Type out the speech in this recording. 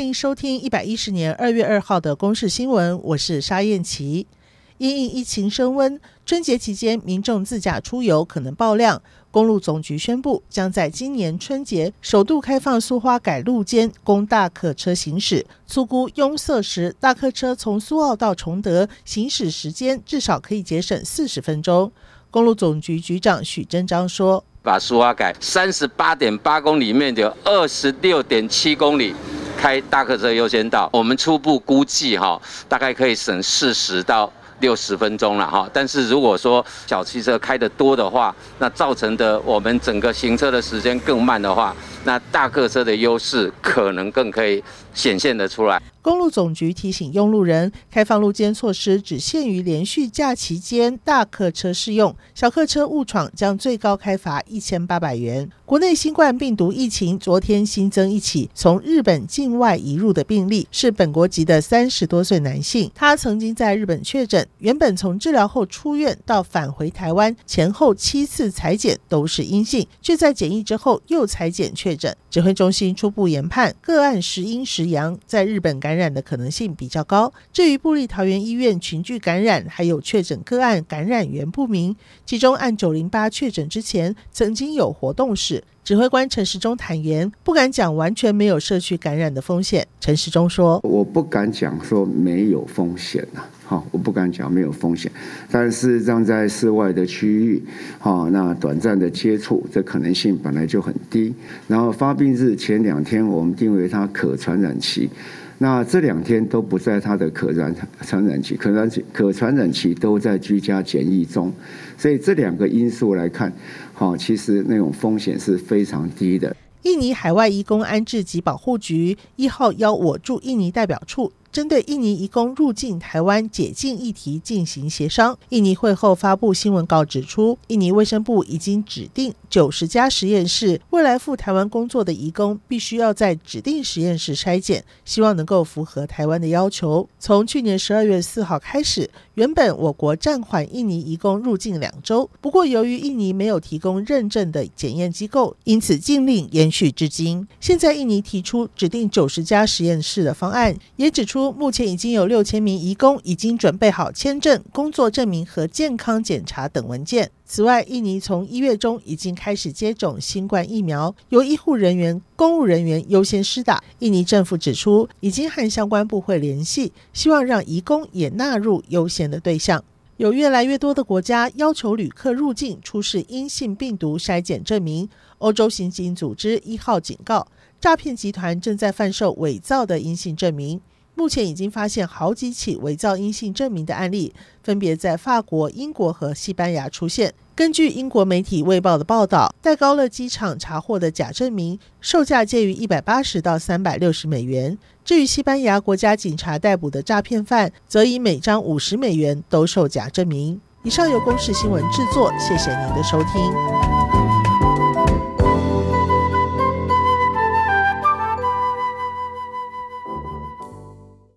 欢迎收听一百一十年二月二号的公视新闻，我是沙燕琪。因应疫情升温，春节期间民众自驾出游可能爆量。公路总局宣布，将在今年春节首度开放苏花改路间供大客车行驶。粗估拥塞时，大客车从苏澳到崇德行驶时间至少可以节省四十分钟。公路总局局长许真章说：“把苏花改三十八点八公里里面的二十六点七公里开大客车优先道，我们初步估计哈，大概可以省四十到。”六十分钟了哈，但是如果说小汽车开得多的话，那造成的我们整个行车的时间更慢的话，那大客车的优势可能更可以显现得出来。公路总局提醒用路人，开放路肩措施只限于连续假期间大客车适用，小客车误闯将最高开罚一千八百元。国内新冠病毒疫情昨天新增一起从日本境外移入的病例，是本国籍的三十多岁男性，他曾经在日本确诊，原本从治疗后出院到返回台湾前后七次采检都是阴性，却在检疫之后又采检确诊。指挥中心初步研判个案时阴时阳，在日本感。染的可能性比较高。至于布利桃园医院群聚感染，还有确诊个案感染源不明，其中按九零八确诊之前曾经有活动史。指挥官陈时中坦言，不敢讲完全没有社区感染的风险。陈时中说：“我不敢讲说没有风险呐，好，我不敢讲没有风险，但是让在室外的区域，哈，那短暂的接触，这可能性本来就很低。然后发病日前两天，我们定为它可传染期。”那这两天都不在他的可传传染期，可传可传染期都在居家检疫中，所以这两个因素来看，哈，其实那种风险是非常低的。印尼海外移工安置及保护局一号邀我驻印尼代表处。针对印尼移工入境台湾解禁议题进行协商，印尼会后发布新闻稿指出，印尼卫生部已经指定九十家实验室，未来赴台湾工作的移工必须要在指定实验室筛检，希望能够符合台湾的要求。从去年十二月四号开始，原本我国暂缓印尼移工入境两周，不过由于印尼没有提供认证的检验机构，因此禁令延续至今。现在印尼提出指定九十家实验室的方案，也指出目前已经有六千名移工已经准备好签证、工作证明和健康检查等文件。此外，印尼从一月中已经开始接种新冠疫苗，由医护人员、公务人员优先施打。印尼政府指出，已经和相关部会联系，希望让移工也纳入优先的对象。有越来越多的国家要求旅客入境出示阴性病毒筛检证明。欧洲刑警组织一号警告，诈骗集团正在贩售伪造的阴性证明。目前已经发现好几起伪造阴性证明的案例，分别在法国、英国和西班牙出现。根据英国媒体《卫报》的报道，戴高乐机场查获的假证明售价介于一百八十到三百六十美元。至于西班牙国家警察逮捕的诈骗犯，则以每张五十美元兜售假证明。以上由公视新闻制作，谢谢您的收听。